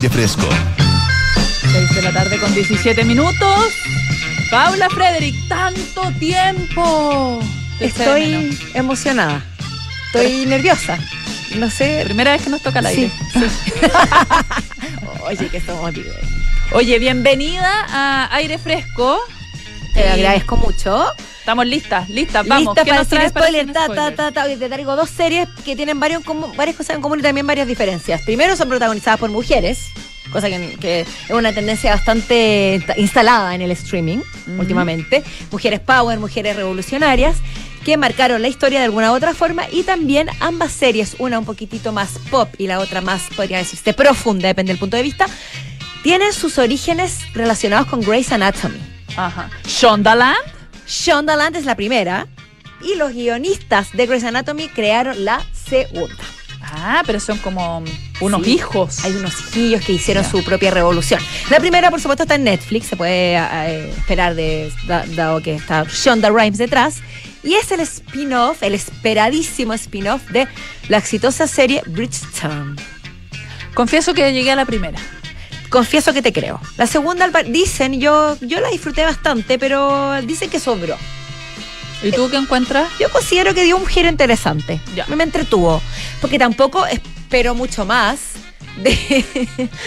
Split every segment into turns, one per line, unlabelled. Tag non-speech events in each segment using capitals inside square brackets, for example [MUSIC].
de fresco.
6 de la tarde con 17 minutos. Paula Frederick, tanto tiempo.
Estoy emocionada. Estoy nerviosa. No sé.
Primera vez que nos toca el aire.
Sí. [LAUGHS] Oye, que somos amigos.
Oye, bienvenida a Aire Fresco.
Te
Y
agradezco mucho.
Estamos listas, listas, vamos.
Lista
¿Qué
para
nos
decir spoiler. Ta, ta,
spoiler?
ta, ta. Hoy te traigo dos series que tienen varios común- varias cosas en común y también varias diferencias. Primero, son protagonizadas por mujeres, cosa que, que es una tendencia bastante ta- instalada en el streaming
Ujú.
últimamente. Mujeres power, mujeres revolucionarias que marcaron la historia de alguna u otra forma y también ambas series, una un poquitito más pop y la otra más, podría decirse, profunda, depende del punto de vista, tienen sus orígenes relacionados con Grey's Anatomy.
Ajá. Shondaland.
Shondaland es la primera y los guionistas de Grey's Anatomy crearon la segunda.
Ah, pero son como unos
Sí.
hijos.
Hay unos hijillos que hicieron su propia revolución. La primera, por supuesto, está en Netflix, se puede eh, esperar de, da- dado que está Shonda Rhimes detrás. Y es el spin-off, el esperadísimo spin-off de la exitosa serie Bridgetown.
Confieso que llegué a la primera.
Confieso que te creo. La segunda, dicen, yo, yo la disfruté bastante, pero dicen que sobró.
¿Y tú qué encuentras?
Yo considero que dio un giro interesante.
Ya.
Me, me entretuvo. Porque tampoco espero mucho más de.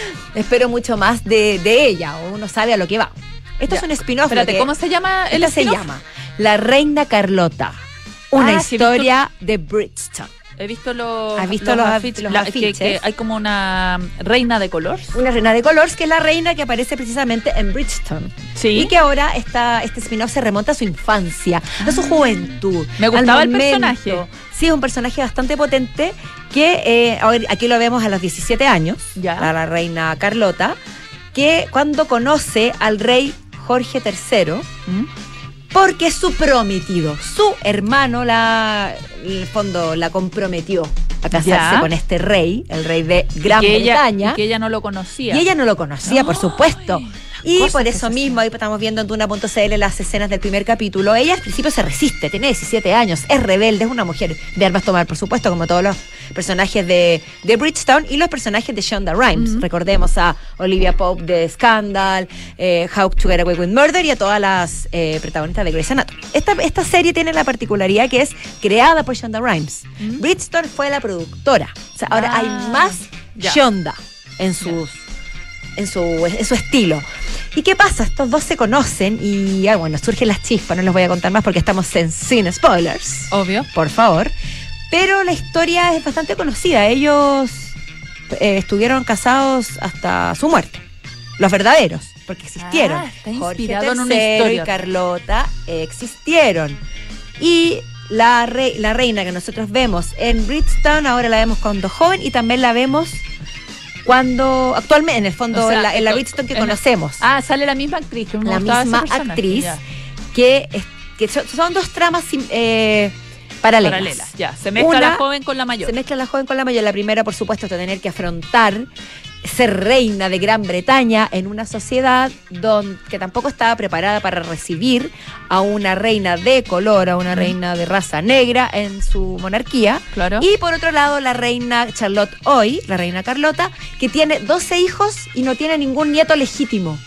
[LAUGHS] espero mucho más de, de ella. O uno sabe a lo que va. Esto
Ya.
es un spin-off.
Espérate, ¿cómo se llama el
se llama La Reina Carlota. Una
Ah, sí,
historia de Bridgetown.
He visto los,
¿Has visto los
afiches,
los
que-
afiches?
que hay como una reina de color.
Una reina de colores que es la reina que aparece precisamente en Bridgetown.
Sí.
Y que ahora está, este spin-off se remonta a su infancia, a su juventud.
Me
al
gustaba el personaje.
Sí, es un personaje bastante potente que eh, ahora- aquí lo vemos a los 17 años,
Ya.
a la reina Carlota, que cuando conoce al rey Jorge III,
¿Mm?
Porque su prometido, su hermano, la, en el fondo, la comprometió a casarse
Ya.
con este rey, el rey de Gran
que ella,
Bretaña.
y que ella no lo conocía.
Y ella no lo conocía, por supuesto. Y por eso mismo, ahí estamos viendo en Duna.cl las escenas del primer capítulo. Ella al principio se resiste, tiene 17 años, es rebelde, es una mujer de armas tomar, por supuesto, como todos los personajes de, de Bridgetown y los personajes de Shonda Rhimes. Recordemos a Olivia Pope de Scandal, eh, How to Get Away with Murder y a todas las eh, protagonistas de Grey's Anatomy. Esta, esta serie tiene la particularidad que es creada por Shonda Rhimes.
Ujú.
Bridgestone fue la productora. O sea, ahora
Ah,
hay más
ya.
Shonda en sus en su, en su estilo. ¿Y qué pasa? Estos dos se conocen y ah, bueno, surgen las chispas, no les voy a contar más porque estamos en sin spoilers,
Obvio.
por favor. Pero la historia es bastante conocida. Ellos eh, estuvieron casados hasta su muerte. Los verdaderos, porque existieron.
Ah, está
Jorge
en una historia.
y Carlota existieron. Y la, rei- la reina que nosotros vemos en Bridgetown, ahora la vemos cuando joven y también la vemos cuando actualmente, en el fondo,
O sea,
en la, en la que
la-
conocemos.
Ah, sale la misma actriz. que
la misma actriz, que, es- que son, dos tramas eh, paralelas.
Paralelas, ya. Se mezcla
Una-
la joven con la mayor.
Se mezcla la joven con la mayor. La primera, por supuesto, es tener que afrontar ser reina de Gran Bretaña en una sociedad don, que tampoco estaba preparada para recibir a una reina de color, a una reina de raza negra en su monarquía.
Claro.
Y por otro lado, la reina Charlotte hoy, la reina Carlota, que tiene 12 hijos y no tiene ningún nieto legítimo.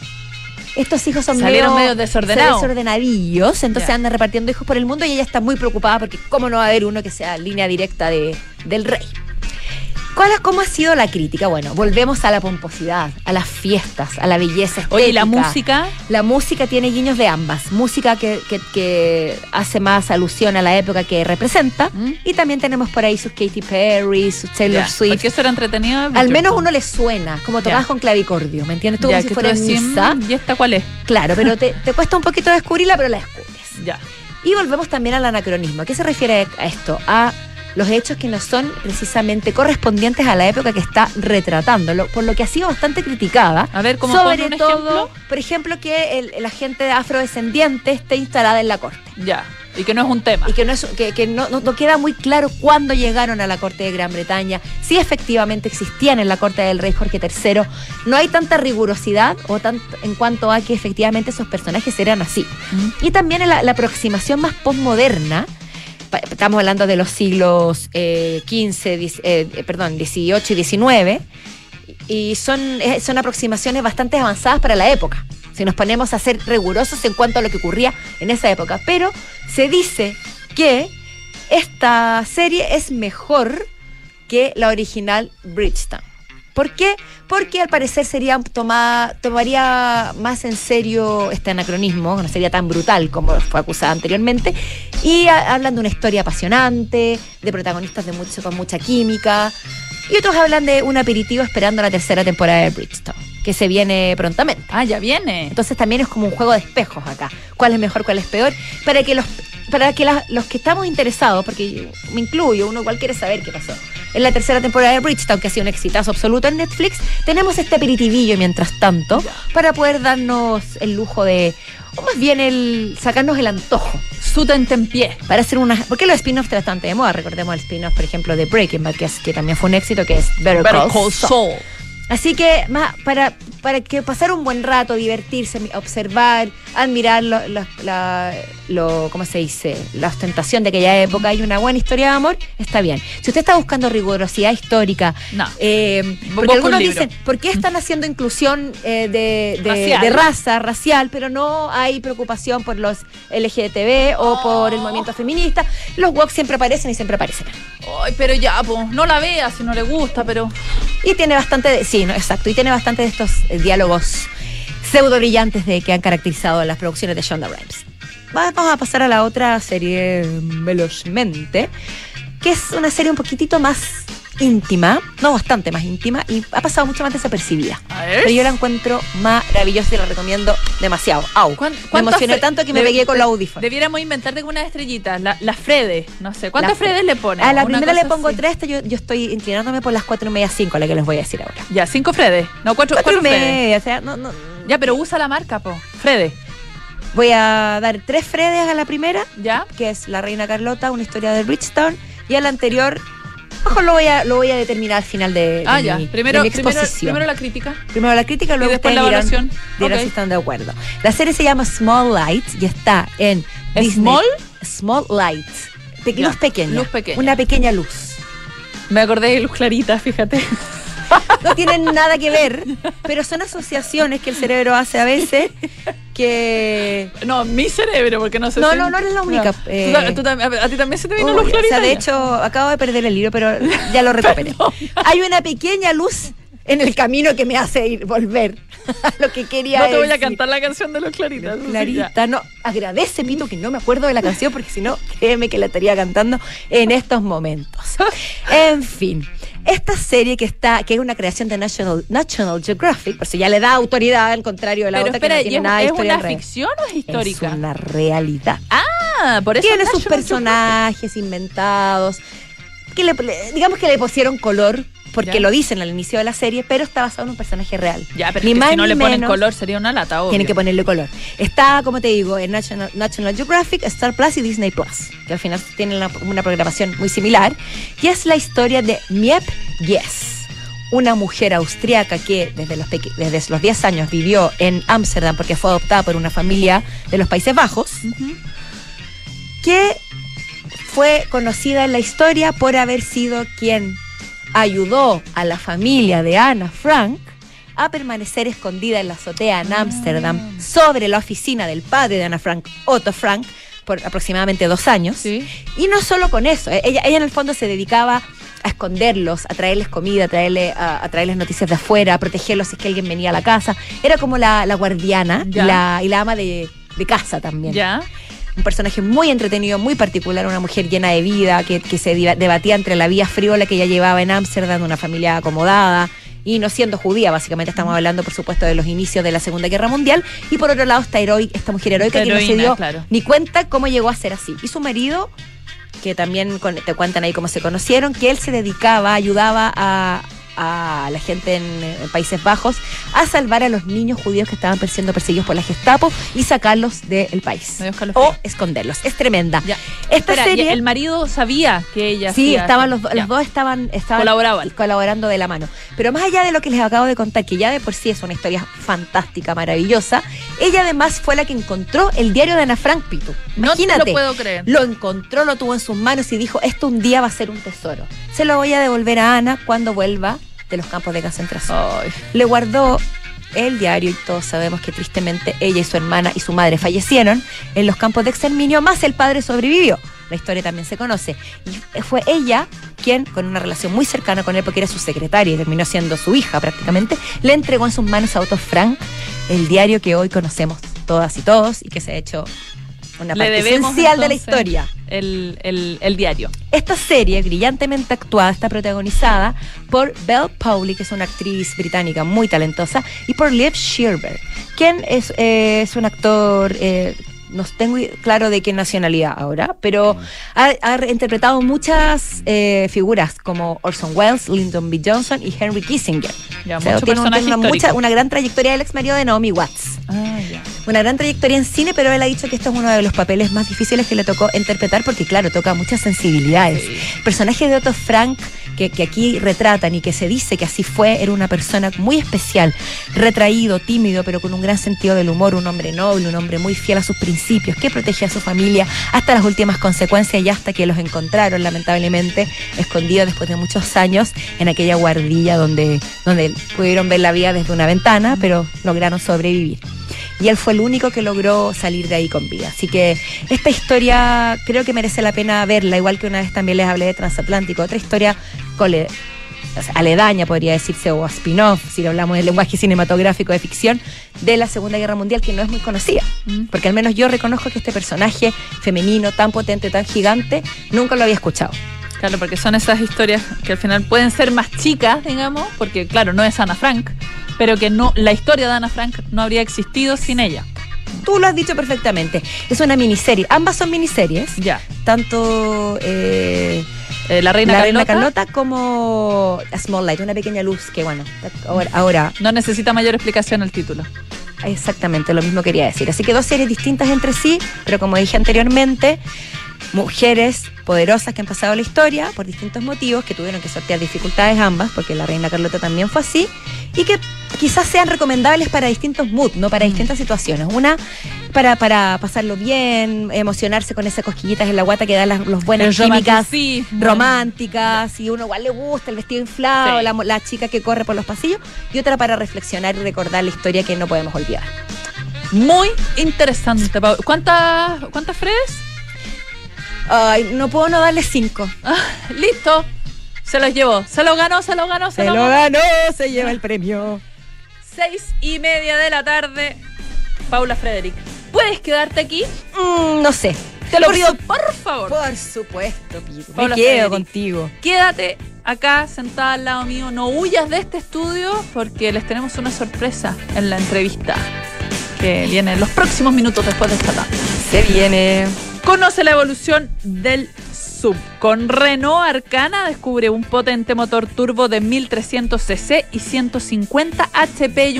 Estos hijos son
Salieron medio desordenados.
desordenadillos, entonces
Ya.
andan repartiendo hijos por el mundo y ella está muy preocupada porque cómo no va a haber uno que sea línea directa de, del rey. ¿Cuál, ¿Cómo ha sido la crítica? Bueno, volvemos a la pomposidad, a las fiestas, a la belleza estética.
Oye, ¿y la música.
La música tiene guiños de ambas. Música que, que- que hace más alusión a la época que representa.
¿Mm?
Y también tenemos por ahí sus Katy Perry, sus Taylor
Ya,
Swift.
Porque eso era entretenido.
Al menos uno le suena, como
Ya.
tocadas con clavicordio, ¿me entiendes? Tú
Ya,
como si fuera misa.
"Mm, ¿Y esta cuál es?
Claro, pero te, te cuesta un poquito descubrirla, pero la descubres.
Ya.
Y volvemos también al anacronismo. ¿A qué se refiere a esto? A los hechos que no son precisamente correspondientes a la época que está retratando, lo- por lo que ha sido bastante criticada.
A ver, ¿cómo
Sobre
un
todo,
ejemplo?
por ejemplo, que el- la gente afrodescendiente esté instalada en la corte.
Ya. Y que no es un tema.
Y que, no, es, que, que no, no- no queda muy claro cuándo llegaron a la corte de Gran Bretaña, si efectivamente existían en la corte del rey Jorge III. No hay tanta rigurosidad o tan, en cuanto a que efectivamente esos personajes eran así.
Mm.
Y también la, la aproximación más postmoderna, estamos hablando de los siglos eh, 15, diez- eh, perdón, 18 y 19, y son, eh, son aproximaciones bastante avanzadas para la época. Si nos ponemos a ser rigurosos en cuanto a lo que ocurría en esa época. Pero se dice que esta serie es mejor que la original Bridgetown. ¿Por qué? Porque al parecer sería tomada, tomaría más en serio este anacronismo, no sería tan brutal como fue acusada anteriormente, y a- hablan de una historia apasionante, de protagonistas de mucho, con mucha química, y otros hablan de un aperitivo esperando la tercera temporada de Bridgestone, que se viene prontamente.
Ah, ya viene.
Entonces también es como un juego de espejos acá. ¿Cuál es mejor, cuál es peor? Para que los, para que la- los que estamos interesados, porque yo me incluyo, uno igual quiere saber qué pasó. En la tercera temporada de Bridgetown, que ha sido un exitazo absoluto en Netflix, tenemos este aperitivillo mientras tanto, para poder darnos el lujo de, o más bien el sacarnos el antojo.
Su tentempié.
Para hacer una. Porque los spin-offs están bastante de moda. Recordemos el spin-off, por ejemplo, de Breaking Bad, que, es- que también fue un éxito, que es Better,
Better
Call
Call
Saul.
Saul.
Así que más para, para que pasar un buen rato, divertirse, observar, admirar lo, lo- la, lo- ¿cómo se dice? La ostentación de aquella época y una buena historia de amor, está bien. Si usted está buscando rigurosidad histórica,
No.
eh, porque
un
algunos dicen, ¿por qué están haciendo inclusión eh, de, de-
Racial.
de raza, racial, pero no hay preocupación por los LGTB o por el movimiento feminista? Los woke siempre aparecen y siempre aparecen.
Ay, pero ya, pues, no la vea si no le gusta, pero.
Y tiene bastante de, sí, no, exacto, y tiene bastante de estos eh, diálogos pseudo brillantes de que han caracterizado las producciones de Shonda Rhimes. Vamos a pasar a la otra serie mm, velozmente, que es una serie un poquitito más íntima, no bastante más íntima, y ha pasado mucho más desapercibida. Pero yo la encuentro maravillosa y la recomiendo demasiado. Au.
¿Cuán-
Me emocioné tanto que me pegué con los audífonos.
Debiéramos inventarte con unas estrellitas. La, la Frede, no sé. ¿Cuántas
La Fre-
Fredes le pones?
A la primera le pongo
así.
tres, esta yo, yo estoy inclinándome por las cuatro y media, cinco, la que les voy a decir Voy a dar tres Fredes a la primera,
¿Ya?
que es La Reina Carlota, una historia de Bridgestone, y a la anterior, mejor lo voy a, lo voy a determinar al final de, de
Ah, ya.
mi,
Primero,
de mi
primero,
exposición.
primero la crítica.
Primero la crítica, luego
Y después la evaluación.
dirán si están de acuerdo. La serie se llama Small Light y está en Disney.
¿Small?
Small Light. Pe-
Ya,
Luz pequeña.
luz pequeña.
Una pequeña luz.
Me acordé de Luz Clarita, fíjate.
No tienen nada que ver, pero son asociaciones que el cerebro hace a veces que
No, mi cerebro, porque no sé
No,
si-
no, no eres la única,
¿Tú
eh.
tú a, ti también se te vino
Uy,
Luz
o
Clarita.
sea, de hecho, acabo de perder el libro, pero ya lo [LAUGHS] recuperé. Hay una pequeña luz en el camino que me hace ir volver a lo que quería
No te voy a cantar la canción de Luz Clarita. eso sí, ya.
Clarita, no, agradece, Pito, que no me acuerdo de la canción, porque si no, créeme que la estaría cantando en estos momentos. [LAUGHS] En fin, esta serie que está, que es una creación de National, National Geographic, por si ya le da autoridad, al contrario de la
Pero
otra
espera,
que no
¿y
tiene
es,
nada de
es
historia
una ficción o es histórica?
Es una realidad.
Ah, por eso
Tiene sus personajes inventados, que le- digamos que le pusieron color, porque
Ya.
lo dicen al inicio de la serie, pero está basado en un personaje real.
Ya, pero
Ni
es que
más
si no le ponen
menos.
color sería una lata, obvio.
Tienen que ponerle color. Está, como te digo, en National, National Geographic, Star Plus y Disney Plus, que al final tienen una programación muy similar. Y es la historia de Miep Yes, una mujer austriaca que desde los, desde los 10 años vivió en Ámsterdam porque fue adoptada por una familia de los Países Bajos, que fue conocida en la historia por haber sido quien ayudó a la familia de Ana Frank a permanecer escondida en la azotea en Ámsterdam sobre la oficina del padre de Ana Frank, Otto Frank, por aproximadamente dos años.
Sí.
Y no solo con eso, eh, ella, ella en el fondo se dedicaba a esconderlos, a traerles comida, a, traerle, a, a traerles noticias de afuera, a protegerlos si es que alguien venía a la casa. Era como la, la guardiana y la, y la ama de, de casa también
Ya.
Un personaje muy entretenido, muy particular, una mujer llena de vida, que, que se debatía entre la vida friola que ella llevaba en Ámsterdam, una familia acomodada, y no siendo judía, básicamente estamos hablando, por supuesto, de los inicios de la Segunda Guerra Mundial, y por otro lado esta, heroi- esta mujer heroica que no se dio
claro.
ni cuenta cómo llegó a ser así. Y su marido, que también con- te cuentan ahí cómo se conocieron, que él se dedicaba, ayudaba a, a la gente en, Países Bajos a salvar a los niños judíos que estaban siendo perseguidos por la Gestapo y sacarlos del país. O esconderlos. Es tremenda.
Ya.
Esta
Espera, ¿y
serie.
el marido sabía que ella
Sí, estaban los, los dos estaban, estaban
Colaboraban.
colaborando de la mano. Pero más allá de lo que les acabo de contar, que ya de por sí es una historia fantástica, maravillosa, ella además fue la que encontró el diario de Ana Frank Pitu.
No te
Imagínate.
lo puedo creer.
Lo encontró, lo tuvo en sus manos y dijo, esto un día va a ser un tesoro. Se lo voy a devolver a Ana cuando vuelva de los campos de concentración.
Ay,
Le guardó el diario y todos sabemos que tristemente ella y su hermana y su madre fallecieron en los campos de exterminio, más el padre sobrevivió. La historia también se conoce. Y fue ella quien, con una relación muy cercana con él, porque era su secretaria y terminó siendo su hija prácticamente, le entregó en sus manos a Otto Frank el diario que hoy conocemos todas y todos y que se ha hecho una
Le
parte
debemos,
esencial de la historia.
El, el, el diario.
Esta serie, brillantemente actuada, está protagonizada por Belle Powley, que es una actriz británica muy talentosa, y por Liv Shearberg, quien es, eh, es un actor. eh, no tengo claro de qué nacionalidad ahora, pero ha, ha interpretado muchas eh, figuras como Orson Welles, Lyndon B. Johnson y Henry Kissinger.
Ya,
O sea,
mucho
tiene, una, mucha- una gran trayectoria el ex marido de Naomi Watts
Ah.
Una gran trayectoria en cine, pero él ha dicho que esto es uno de los papeles más difíciles que le tocó interpretar porque, claro, toca muchas sensibilidades.
Sí.
El personaje de Otto Frank, que, que aquí retratan y que se dice que así fue, era una persona muy especial, retraído, tímido, pero con un gran sentido del humor, un hombre noble, un hombre muy fiel a sus principios, que protegía a su familia hasta las últimas consecuencias y hasta que los encontraron, lamentablemente, escondidos después de muchos años en aquella guardilla donde, donde pudieron ver la vida desde una ventana, pero lograron sobrevivir y él fue el único que logró salir de ahí con vida. Así que esta historia creo que merece la pena verla, igual que una vez también les hablé de Transatlántico, otra historia cole- o sea, aledaña podría decirse, o a spin-off, si hablamos del lenguaje cinematográfico de ficción, de la Segunda Guerra Mundial, que no es muy conocida.
Mm.
Porque al menos yo reconozco que este personaje femenino, tan potente, tan gigante, nunca lo había escuchado.
Claro, porque son esas historias que al final pueden ser más chicas, digamos, porque claro, no es Ana Frank, pero que no la historia de Ana Frank no habría existido sin ella.
Tú lo has dicho perfectamente. Es una miniserie. Ambas son miniseries.
Ya.
Tanto eh,
Eh, la reina
la
Carlota
Reina Carlota como A Small Light, una pequeña luz que bueno, ahora, ahora
no necesita mayor explicación el título.
exactamente lo mismo quería decir. Así que dos series distintas entre sí, pero como dije anteriormente, mujeres poderosas que han pasado la historia por distintos motivos, que tuvieron que sortear dificultades ambas, porque la Reina Carlota también fue así, y que quizás sean recomendables para distintos moods, no para
Mm.
distintas situaciones. Una para, para pasarlo bien, emocionarse con esas cosquillitas en la guata que dan las los buenas
El
químicas románticas y uno igual le gusta el vestido inflado,
Sí.
la, la chica que corre por los pasillos y otra para reflexionar y recordar la historia que no podemos olvidar.
Muy interesante. Pau. ¿Cuántas, cuántas Fredes?
Ay, no puedo no darle cinco. [LAUGHS]
Ah, listo. Se los llevó. Se lo ganó, se lo ganó, se,
Se
lo
lo
ganó,
se lleva el premio.
Seis y media de la tarde. Paula Frederick. ¿Puedes quedarte aquí?
Mm, no sé. Te lo
Por
pido
por favor.
por supuesto, Pico. Me
Paula
quedo
Frederick.
contigo.
Quédate acá sentada al lado mío. No huyas de este estudio porque les tenemos una sorpresa en la entrevista que viene en los próximos minutos después de esta tarde.
Se viene.
Conoce la evolución del Con Renault Arcana descubre un potente motor turbo de 1300 cc y 150 HP